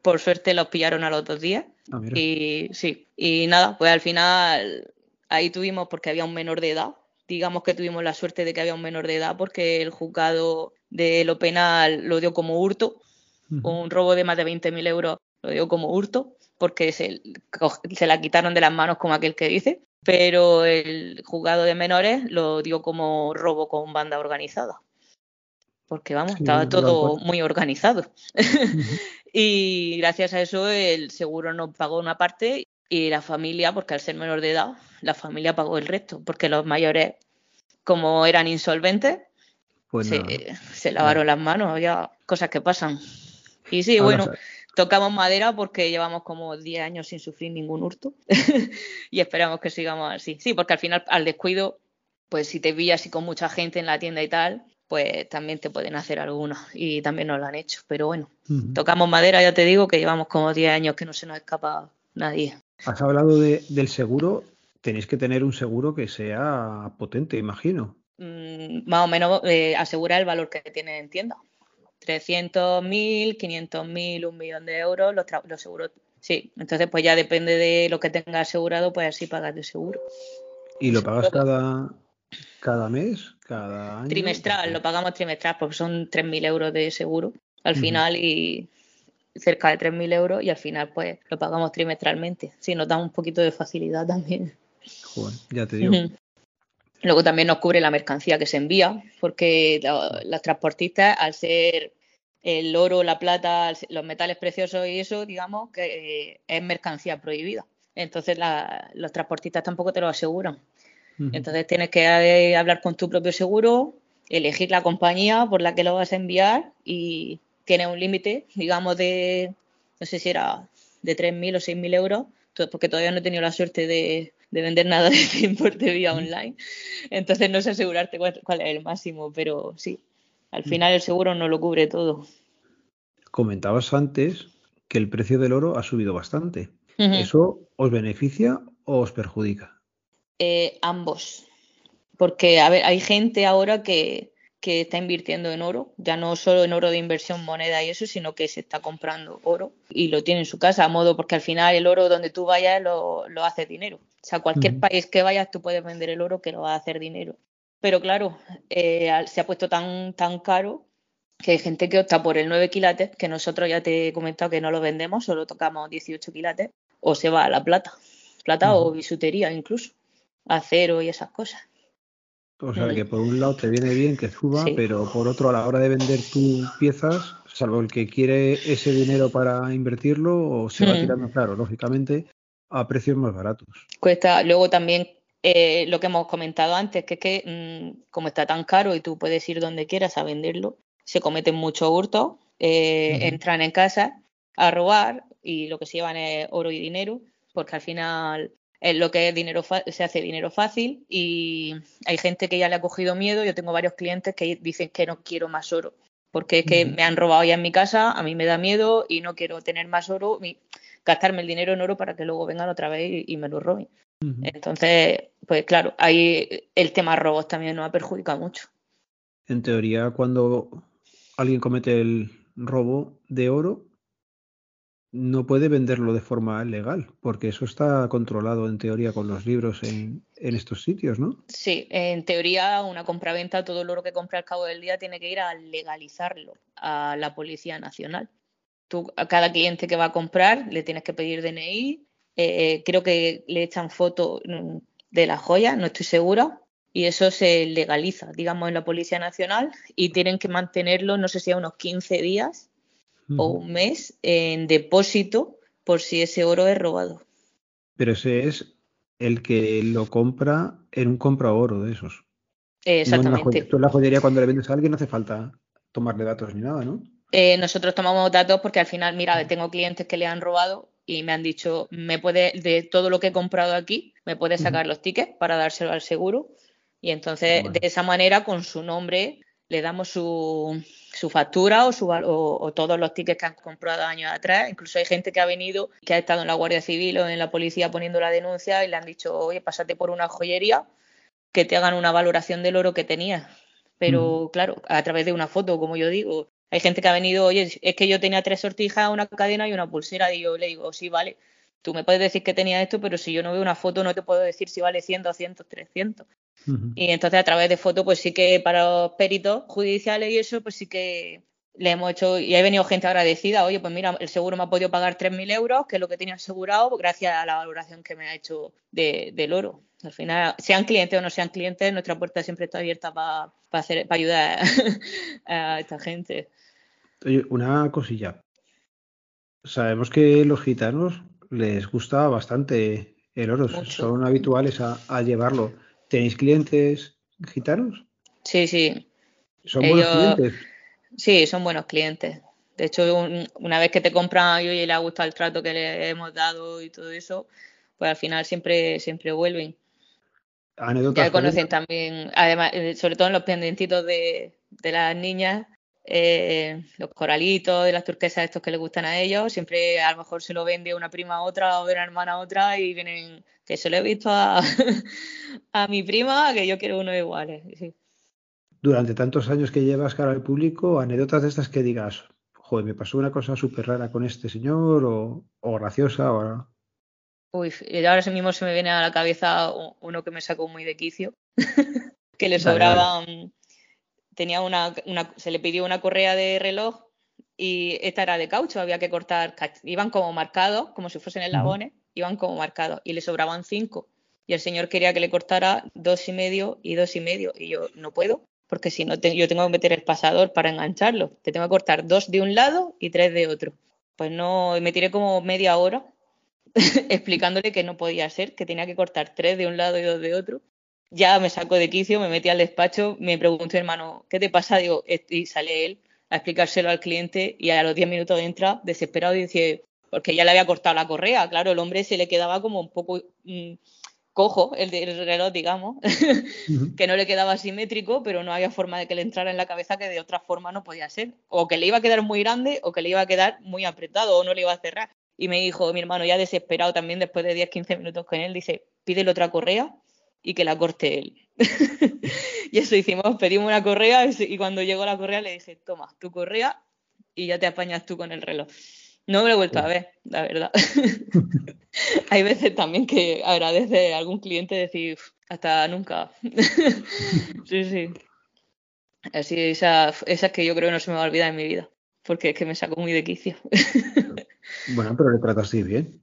por, suerte los pillaron a los dos días. Ah, y sí, y nada, pues al final ahí tuvimos, porque había un menor de edad, digamos que tuvimos la suerte de que había un menor de edad porque el juzgado de lo penal lo dio como hurto, un robo de más de 20.000 euros lo dio como hurto porque se, se la quitaron de las manos como aquel que dice, pero el juzgado de menores lo dio como robo con banda organizada. Porque vamos, estaba todo muy organizado. y gracias a eso el seguro nos pagó una parte y la familia, porque al ser menor de edad, la familia pagó el resto, porque los mayores, como eran insolventes, pues se, lavaron las manos, ya cosas que pasan. Y sí, bueno, tocamos madera porque llevamos como 10 años sin sufrir ningún hurto y esperamos que sigamos así. Sí, porque al final al descuido, pues si te pillas así con mucha gente en la tienda y tal, pues también te pueden hacer algunos y también nos lo han hecho. Pero bueno, tocamos madera, ya te digo que llevamos como 10 años que no se nos escapa nadie. Has hablado del seguro, tenéis que tener un seguro que sea potente, imagino. Mm, más o menos eh, asegura el valor que tiene en tienda. 300.000, 500.000, un millón de euros, los, los seguros Sí, entonces pues ya depende de lo que tengas asegurado, pues así pagas de seguro. ¿Y lo pagas cada, cada mes? ¿Cada año? Trimestral, lo pagamos trimestral porque son 3.000 euros de seguro al final y cerca de 3.000 euros y al final pues lo pagamos trimestralmente. Sí, nos da un poquito de facilidad también. Joder, ya te digo. Luego también nos cubre la mercancía que se envía, porque las transportistas, al ser el oro, la plata, los metales preciosos y eso, digamos, que eh, es mercancía prohibida. Entonces los transportistas tampoco te lo aseguran. Entonces tienes que eh, hablar con tu propio seguro, elegir la compañía por la que lo vas a enviar y tiene un límite, digamos, de, no sé si era de 3.000 o 6.000 euros, porque todavía no he tenido la suerte de, vender nada de importe vía online. Entonces no sé asegurarte cuál, cuál, es el máximo, pero sí, al final el seguro no lo cubre todo. Comentabas antes que el precio del oro ha subido bastante. ¿Eso os beneficia o os perjudica? Eh, ambos. Porque, a ver, hay gente ahora que, que está invirtiendo en oro, ya no solo en oro de inversión, moneda y eso, sino que se está comprando oro y lo tiene en su casa, a modo porque al final el oro donde tú vayas lo, lo hace dinero. O sea, cualquier país que vayas tú puedes vender el oro que lo va a hacer dinero. Pero claro, eh, se ha puesto tan, tan caro que hay gente que opta por el 9 quilates, que nosotros ya te he comentado que no lo vendemos, solo tocamos 18 quilates, o se va a la plata, plata o bisutería incluso, acero y esas cosas. O sea que por un lado te viene bien que suba, pero por otro a la hora de vender tus piezas, salvo el que quiere ese dinero para invertirlo, o se va tirando, claro, lógicamente, a precios más baratos. Cuesta, luego también eh, lo que hemos comentado antes, que es que mm, como está tan caro y tú puedes ir donde quieras a venderlo, se cometen muchos hurtos, eh, entran en casa a robar y lo que se llevan es oro y dinero, porque al final es lo que es dinero se hace dinero fácil y hay gente que ya le ha cogido miedo. Yo tengo varios clientes que dicen que no quiero más oro porque es que me han robado ya en mi casa, a mí me da miedo y no quiero tener más oro, y gastarme el dinero en oro para que luego vengan otra vez y, me lo roben. Entonces, pues claro, ahí el tema robos también nos ha perjudicado mucho. En teoría, cuando alguien comete el robo de oro, no puede venderlo de forma legal, porque eso está controlado en teoría con los libros en, estos sitios, ¿no? Sí, en teoría una compraventa, todo oro que compra al cabo del día tiene que ir a legalizarlo a la Policía Nacional. Tú a cada cliente que va a comprar le tienes que pedir DNI, eh, creo que le echan foto mm, de la joya, no estoy segura, y eso se legaliza, digamos, en la Policía Nacional y tienen que mantenerlo, no sé si a unos 15 días o un mes en depósito por si ese oro es robado. Pero ese es el que lo compra en un compra oro de esos. Exactamente. tú en la joyería cuando le vendes a alguien no hace falta tomarle datos ni nada, ¿no? Eh, nosotros tomamos datos porque al final, mira, tengo clientes que le han robado y me han dicho, me puede, de todo lo que he comprado aquí, me puede sacar los tickets para dárselo al seguro. Y entonces, de esa manera, con su nombre, le damos su, su factura o, su, o, todos los tickets que han comprado años atrás. Incluso hay gente que ha venido, que ha estado en la Guardia Civil o en la policía poniendo la denuncia y le han dicho, oye, pásate por una joyería que te hagan una valoración del oro que tenías. Pero claro, a través de una foto, como yo digo. Hay gente que ha venido, oye, es que yo tenía tres sortijas, una cadena y una pulsera. Y yo le digo, sí, vale, tú me puedes decir que tenía esto, pero si yo no veo una foto no te puedo decir si vale 100, 200, 300. Y entonces a través de fotos, pues sí que para los peritos judiciales y eso, pues sí que le hemos hecho, y ha venido gente agradecida, oye, pues mira, el seguro me ha podido pagar 3.000 euros, que es lo que tenía asegurado, gracias a la valoración que me ha hecho del oro. Al final, sean clientes o no sean clientes, nuestra puerta siempre está abierta para hacer para ayudar a esta gente. Oye, una cosilla. Sabemos que los gitanos les gusta bastante el oro, son habituales a llevarlo. ¿Tenéis clientes gitanos? Sí, sí. ¿Son buenos clientes? Sí, son buenos clientes. De hecho, una vez que te compran y le ha gustado el trato que le hemos dado y todo eso, pues al final siempre, siempre vuelven. Anécdotas. Ya conocen también, además, eh, sobre todo en los pendientitos de, de las niñas, eh, los coralitos de las turquesas estos que les gustan a ellos, siempre a lo mejor se lo vende una prima a otra o de una hermana a otra y vienen, que se lo he visto a, a mi prima, que yo quiero uno iguales. Durante tantos años que llevas cara al público, anécdotas de estas que digas, joder, me pasó una cosa súper rara con este señor o, o graciosa o... Uy, ahora mismo se me viene a la cabeza uno que me sacó muy de quicio, que le sobraba, tenía una, se le pidió una correa de reloj y esta era de caucho, había que cortar, iban como marcados, como si fuesen eslabones, iban como marcados y le sobraban cinco. Y el señor quería que le cortara dos y medio y dos y medio y yo no puedo, porque si no yo tengo que meter el pasador para engancharlo. Te tengo que cortar dos de un lado y tres de otro. Pues no, me tiré como media hora explicándole que no podía ser, que tenía que cortar tres de un lado y dos de otro. Ya me sacó de quicio, me metí al despacho, me preguntó, hermano, ¿qué te pasa? Digo, y sale él a explicárselo al cliente y a los diez minutos entra desesperado y dice, porque ya le había cortado la correa, claro, el hombre se le quedaba como un poco mm, cojo, el, el, reloj, digamos, que no le quedaba simétrico, pero no había forma de que le entrara en la cabeza que de otra forma no podía ser, o que le iba a quedar muy grande o que le iba a quedar muy apretado o no le iba a cerrar. Y me dijo mi hermano, ya desesperado también después de 10-15 minutos con él, dice, pídele otra correa y que la corte él. y eso hicimos, pedimos una correa y cuando llegó la correa le dije, toma, tu correa y ya te apañas tú con el reloj. No me lo he vuelto a ver, la verdad. Hay veces también que agradece a algún cliente decir, hasta nunca. sí, sí. Así, esa, esa es que yo creo que no se me va a olvidar en mi vida, porque es que me sacó muy de quicio. Bueno, pero le trataste bien.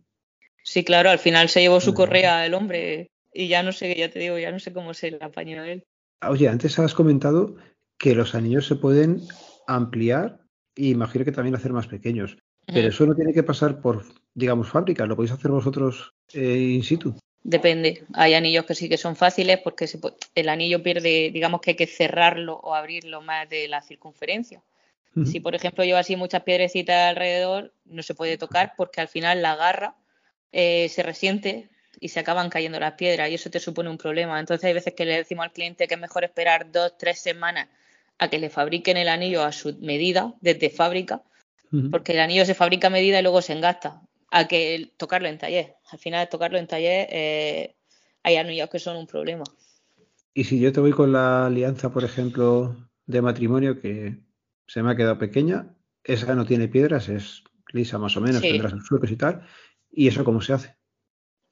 Sí, claro, al final se llevó su correa el hombre y ya no sé, ya te digo, ya no sé cómo se le apañó a él. Oye, antes has comentado que los anillos se pueden ampliar y imagino que también hacer más pequeños. Pero eso no tiene que pasar por, digamos, fábrica, lo podéis hacer vosotros eh, in situ. Depende. Hay anillos que sí que son fáciles porque el anillo pierde, digamos que hay que cerrarlo o abrirlo más de la circunferencia. Si, por ejemplo, lleva así muchas piedrecitas alrededor, no se puede tocar porque al final la garra eh, se resiente y se acaban cayendo las piedras y eso te supone un problema. Entonces hay veces que le decimos al cliente que es mejor esperar dos, tres semanas a que le fabriquen el anillo a su medida desde fábrica, porque el anillo se fabrica a medida y luego se engasta, a que tocarlo en taller. Al final tocarlo en taller eh, hay anillos que son un problema. Y si yo te voy con la alianza, por ejemplo, de matrimonio que se me ha quedado pequeña. Esa no tiene piedras, es lisa más o menos, tendrá sus suecos y tal. ¿Y eso cómo se hace?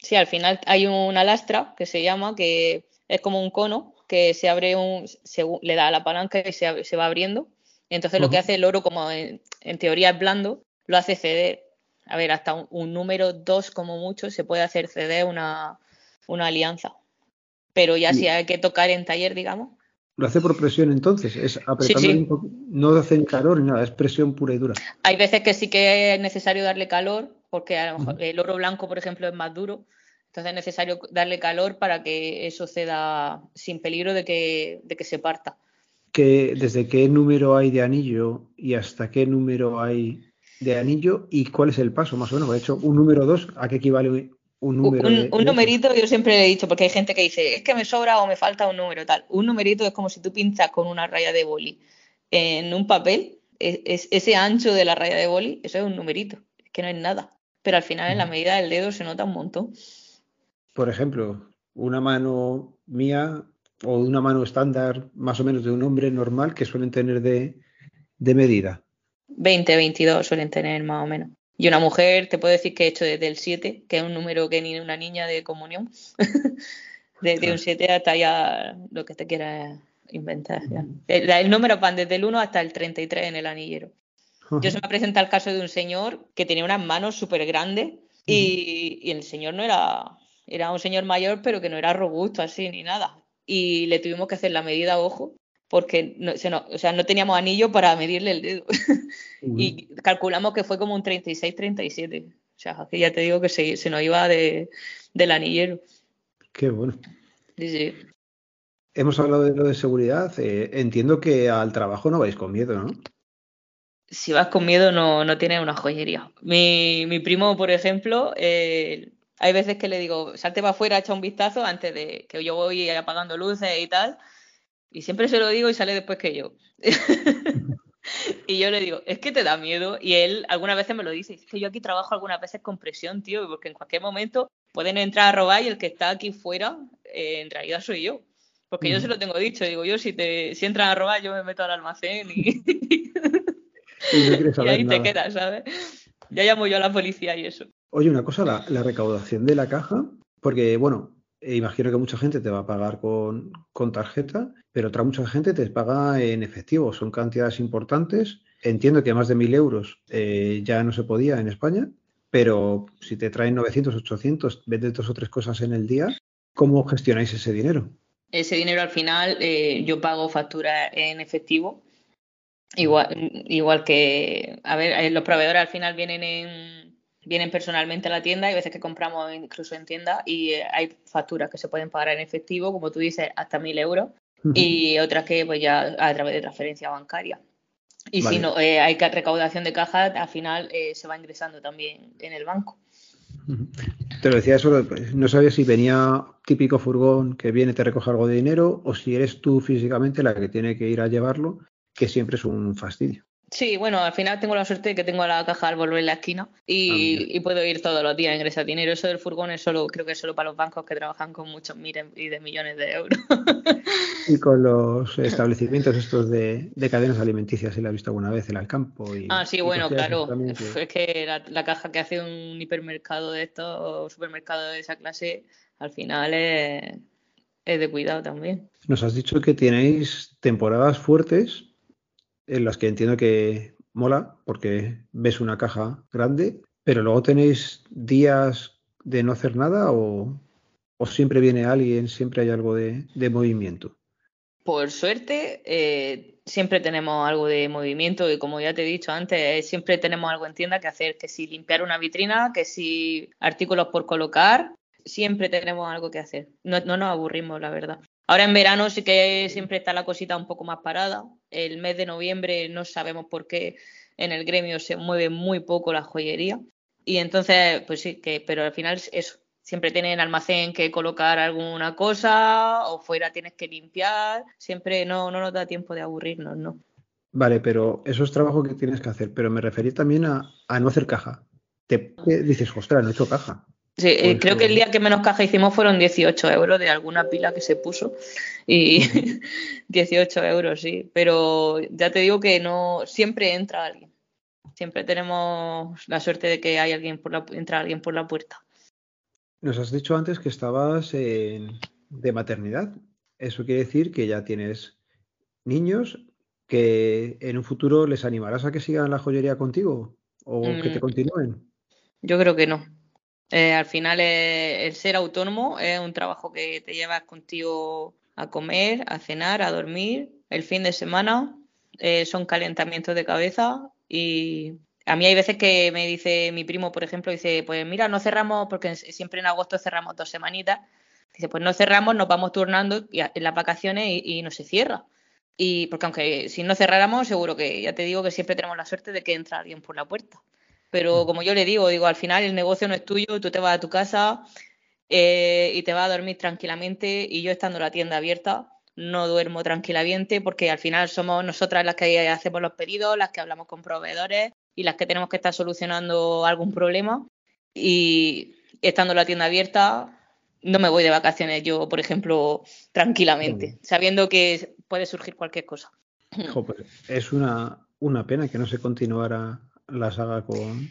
Sí, al final hay una lastra que se llama, que es como un cono que se abre, un, se, le da a la palanca y se, se va abriendo. entonces lo que hace el oro, como en, teoría es blando, lo hace ceder. A ver, hasta un, número 2 como mucho se puede hacer ceder una, una alianza. Pero ya si hay que tocar en taller, digamos, lo hace por presión entonces, es apretando no hace ni calor ni nada, es presión pura y dura. Hay veces que sí que es necesario darle calor, porque a lo mejor el oro blanco, por ejemplo, es más duro, entonces es necesario darle calor para que eso ceda sin peligro de que, de que se parta. ¿Desde qué número hay de anillo y hasta qué número hay de anillo y cuál es el paso más o menos? De hecho, un número 2, ¿a qué equivale un número. Un, numerito, yo siempre he dicho, porque hay gente que dice, es que me sobra o me falta un número tal. Un numerito es como si tú pintas con una raya de boli en un papel, es, ese ancho de la raya de boli, eso es un numerito, es que no es nada. Pero al final en la medida del dedo se nota un montón. Por ejemplo, una mano mía o una mano estándar, más o menos de un hombre normal, que suelen tener de, de medida. 20, 22 suelen tener más o menos. Y una mujer, te puedo decir que he hecho desde el 7, que es un número que ni una niña de comunión. desde un 7 hasta ya lo que te quieras inventar. El, número van desde el 1 hasta el 33 en el anillero. Yo se me presenta el caso de un señor que tenía unas manos súper grandes y, y, el señor no era, era un señor mayor, pero que no era robusto así ni nada. Y le tuvimos que hacer la medida a ojo porque no, o sea, no teníamos anillo para medirle el dedo. y calculamos que fue como un 36-37. O sea, que ya te digo que se, se nos iba de, del anillero. Qué bueno. Sí, sí. Hemos hablado de lo de seguridad. Eh, entiendo que al trabajo no vais con miedo, ¿no? Si vas con miedo no, no tienes una joyería. Mi, mi primo, por ejemplo, eh, hay veces que le digo, salte para afuera, echa un vistazo antes de que yo voy apagando luces y tal y siempre se lo digo y sale después que yo. y yo le digo, es que te da miedo. Y él algunas veces me lo dice, es que yo aquí trabajo algunas veces con presión, tío, porque en cualquier momento pueden entrar a robar y el que está aquí fuera, eh, en realidad soy yo. Porque yo se lo tengo dicho, digo, yo si te si entran a robar, yo me meto al almacén y... y no quieres saber y ahí nada. te quedas, ¿sabes? Ya llamo yo a la policía y eso. Oye, una cosa, la, la recaudación de la caja, porque bueno, eh, imagino que mucha gente te va a pagar con, con tarjeta, pero otra mucha gente te paga en efectivo, son cantidades importantes. Entiendo que más de mil euros eh, ya no se podía en España, pero si te traen 900, 800, vendes dos o tres cosas en el día, ¿cómo gestionáis ese dinero? Ese dinero al final eh, yo pago factura en efectivo. Igual, igual que, a ver, eh, los proveedores al final vienen en, vienen personalmente a la tienda, hay veces que compramos incluso en tienda y eh, hay facturas que se pueden pagar en efectivo, como tú dices, hasta mil euros, y otras que pues ya a través de transferencia bancaria. Y Vale. si no eh, hay ca- recaudación de caja, al final eh, se va ingresando también en el banco. Te lo decía eso, pues, no sabía si venía típico furgón que viene, te recoge algo de dinero, o si eres tú físicamente la que tiene que ir a llevarlo, que siempre es un fastidio. Sí, bueno, al final tengo la suerte de que tengo la caja al volver en la esquina y, Ah, y puedo ir todos los días a ingresar dinero. Eso del furgón es solo, creo que es solo para los bancos que trabajan con muchos miles y de millones de euros. Y con los establecimientos estos de, de cadenas alimenticias, si la has visto alguna vez, el Alcampo. Y, ah, sí, y bueno, claro. Es que la, la caja que hace un hipermercado de estos o supermercado de esa clase, al final es, es de cuidado también. Nos has dicho que tenéis temporadas fuertes en las que entiendo que mola porque ves una caja grande, pero luego tenéis días de no hacer nada o, o siempre viene alguien, siempre hay algo de, de movimiento. Por suerte, eh, siempre tenemos algo de movimiento y como ya te he dicho antes, eh, siempre tenemos algo en tienda que hacer, que si limpiar una vitrina, que si artículos por colocar, siempre tenemos algo que hacer. No, no nos aburrimos, la verdad. Ahora en verano sí que siempre está la cosita un poco más parada. El mes de noviembre no sabemos por qué en el gremio se mueve muy poco la joyería. Y entonces, pues sí, que, pero al final es eso. Siempre tienes en almacén que colocar alguna cosa o fuera tienes que limpiar. Siempre no, no nos da tiempo de aburrirnos, ¿no? Vale, pero eso es trabajo que tienes que hacer, pero me refería también a, a no hacer caja. Te que dices, ostras, no he hecho caja. Sí, eh, creo que el día que menos caja hicimos fueron 18 euros de alguna pila que se puso. Y 18 euros, sí. Pero ya te digo que no siempre entra alguien. Siempre tenemos la suerte de que hay alguien por la, entra alguien por la puerta. Nos has dicho antes que estabas en- de maternidad. Eso quiere decir que ya tienes niños que en un futuro les animarás a que sigan la joyería contigo o que te Mm. continúen. Yo creo que no. Eh, al final eh, el ser autónomo es un trabajo que te llevas contigo a comer, a cenar, a dormir. El fin de semana eh, son calentamientos de cabeza y a mí hay veces que me dice mi primo, por ejemplo, dice, pues mira, no cerramos, porque siempre en agosto cerramos dos semanitas. Dice, pues no cerramos, nos vamos turnando y en las vacaciones y, y no se cierra. Y porque aunque si no cerráramos, seguro que ya te digo que siempre tenemos la suerte de que entra alguien por la puerta. Pero como yo le digo, digo, al final el negocio no es tuyo, tú te vas a tu casa eh, y te vas a dormir tranquilamente y yo estando la tienda abierta no duermo tranquilamente porque al final somos nosotras las que hacemos los pedidos, las que hablamos con proveedores y las que tenemos que estar solucionando algún problema. Y estando la tienda abierta no me voy de vacaciones yo, por ejemplo, tranquilamente, sabiendo que puede surgir cualquier cosa. Es una, una pena que no se continuara la saga con,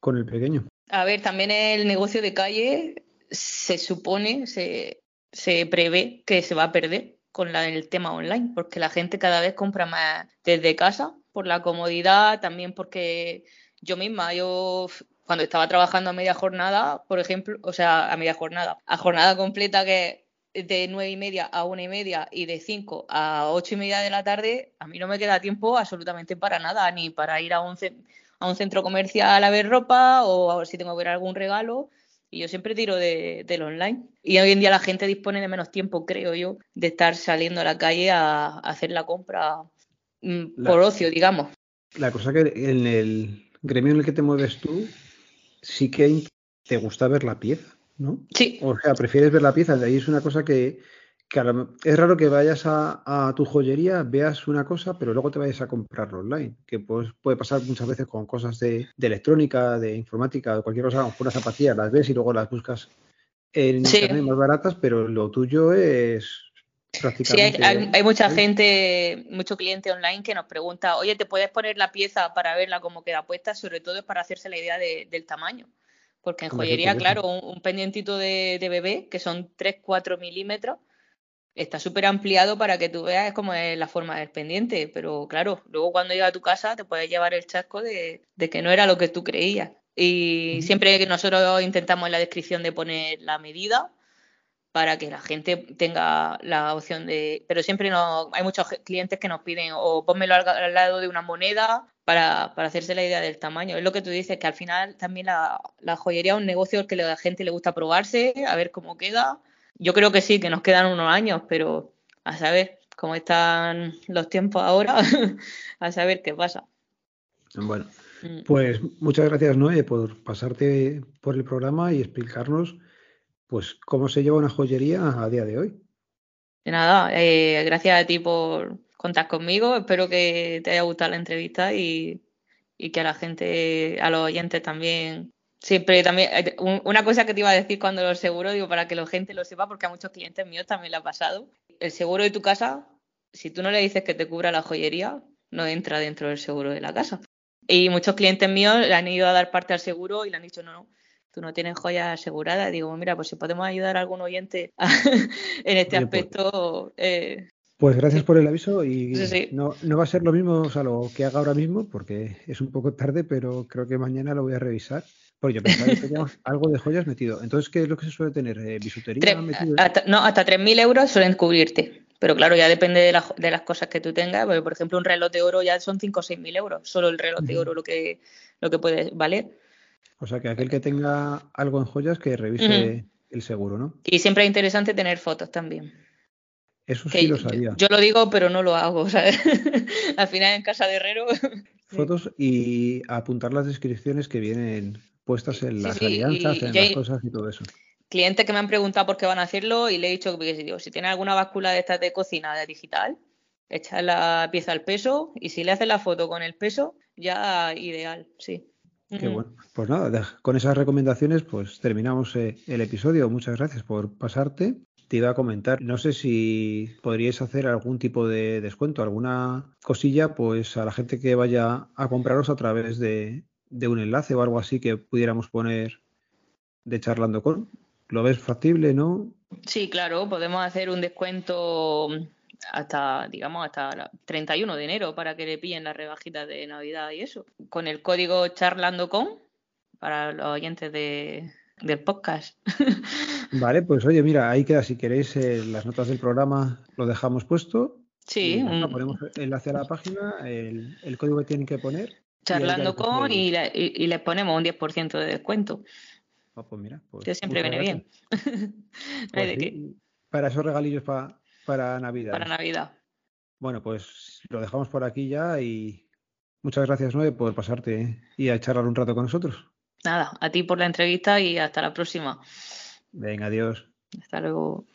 con el pequeño. A ver, también el negocio de calle se supone, se, se prevé que se va a perder con el tema online, porque la gente cada vez compra más desde casa, por la comodidad, también porque yo misma, yo cuando estaba trabajando a media jornada, por ejemplo, o sea, a media jornada, a jornada completa que de nueve y media a una y media y de cinco a ocho y media de la tarde, a mí no me queda tiempo absolutamente para nada, ni para ir a un, a un centro comercial a ver ropa o a ver si tengo que ver algún regalo. Y yo siempre tiro de, del online. Y hoy en día la gente dispone de menos tiempo, creo yo, de estar saliendo a la calle a, a hacer la compra mm, La- por ocio, digamos. La cosa que en el gremio en el que te mueves tú, sí que te gusta ver la pieza, ¿no? Sí, O sea, prefieres ver la pieza. De ahí es una cosa que, que es raro que vayas a, a tu joyería, veas una cosa, pero luego te vayas a comprarlo online. Que pues, puede pasar muchas veces con cosas de, de electrónica, de informática, o cualquier cosa, mejor unas zapatillas las ves y luego las buscas en Sí. internet más baratas, pero lo tuyo es Sí, hay, mucha gente, mucho cliente online que nos pregunta, oye, ¿te puedes poner la pieza para verla cómo queda puesta? Sobre todo es para hacerse la idea del tamaño. Porque en joyería, claro, un, pendientito de, bebé, que son 3-4 milímetros, está súper ampliado para que tú veas cómo es la forma del pendiente. Pero claro, luego cuando llegas a tu casa te puedes llevar el chasco de, que no era lo que tú creías. Y siempre que nosotros intentamos en la descripción de poner la medida, para que la gente tenga la opción de. Pero siempre no, hay muchos clientes que nos piden o pónmelo al, lado de una moneda para, para, hacerse la idea del tamaño. Es lo que tú dices, que al final también la, joyería es un negocio que a la gente le gusta probarse, a ver cómo queda. Yo creo que sí, que nos quedan unos años, pero a saber cómo están los tiempos ahora, a saber qué pasa. Bueno, mm. pues muchas gracias, Noé, por pasarte por el programa y explicarnos pues, ¿cómo se lleva una joyería a día de hoy? De nada, eh, gracias a ti por contar conmigo. Espero que te haya gustado la entrevista y, que a la gente, a los oyentes también. Siempre también, eh, una cosa que te iba a decir cuando lo seguro, digo, para que la gente lo sepa, porque a muchos clientes míos también le ha pasado. El seguro de tu casa, si tú no le dices que te cubra la joyería, no entra dentro del seguro de la casa. Y muchos clientes míos le han ido a dar parte al seguro y le han dicho, no, no, tú no tienes joyas aseguradas. Digo, mira, pues si podemos ayudar a algún oyente en este pues aspecto. Eh, pues gracias por el aviso y No, no, va a ser lo mismo o sea, lo que haga ahora mismo porque es un poco tarde, pero creo que mañana lo voy a revisar. Porque yo pensaba que teníamos algo de joyas metido. Entonces, ¿qué es lo que se suele tener? Eh, ¿Bisutería metido? Hasta, no, hasta 3.000 euros suelen cubrirte. Pero claro, ya depende de, de, las cosas que tú tengas. Porque, por ejemplo, un reloj de oro ya son 5 o 6.000 euros. Solo el reloj de oro lo que, lo que puede valer. O sea, que aquel que tenga algo en joyas que revise el seguro, ¿no? Y siempre es interesante tener fotos también. Eso sí lo sabía. Yo, lo digo, pero no lo hago. ¿sabes? Al final en casa de herrero. Fotos y apuntar las descripciones que vienen puestas en las alianzas, en las cosas y todo eso. Clientes que me han preguntado por qué van a hacerlo y le he dicho que digo, si tiene alguna báscula de estas de cocina de digital, echa la pieza al peso y si le haces la foto con el peso, ya ideal, sí. Qué bueno. Pues nada, con esas recomendaciones, pues terminamos eh, el episodio. Muchas gracias por pasarte. Te iba a comentar, no sé si podríais hacer algún tipo de descuento, alguna cosilla, pues a la gente que vaya a compraros a través de, de un enlace o algo así que pudiéramos poner de charlando con. ¿Lo ves factible, no? Sí, claro, podemos hacer un descuento hasta, digamos, hasta el 31 de enero para que le pillen las rebajitas de Navidad y eso. Con el código charlando con para los oyentes de, del podcast. Vale, pues oye, mira, ahí queda, si queréis, eh, las notas del programa lo dejamos puesto. Sí. ponemos enlace a la página, el, código que tienen que poner. Charlando con y, y, les ponemos un 10% de descuento. Ah, pues mira, pues que siempre viene bien. Pues para esos regalillos para para Navidad. Para Navidad. Bueno, pues lo dejamos por aquí ya y muchas gracias, Noé, por pasarte y a charlar un rato con nosotros. Nada, a ti por la entrevista y hasta la próxima. Venga, adiós. Hasta luego.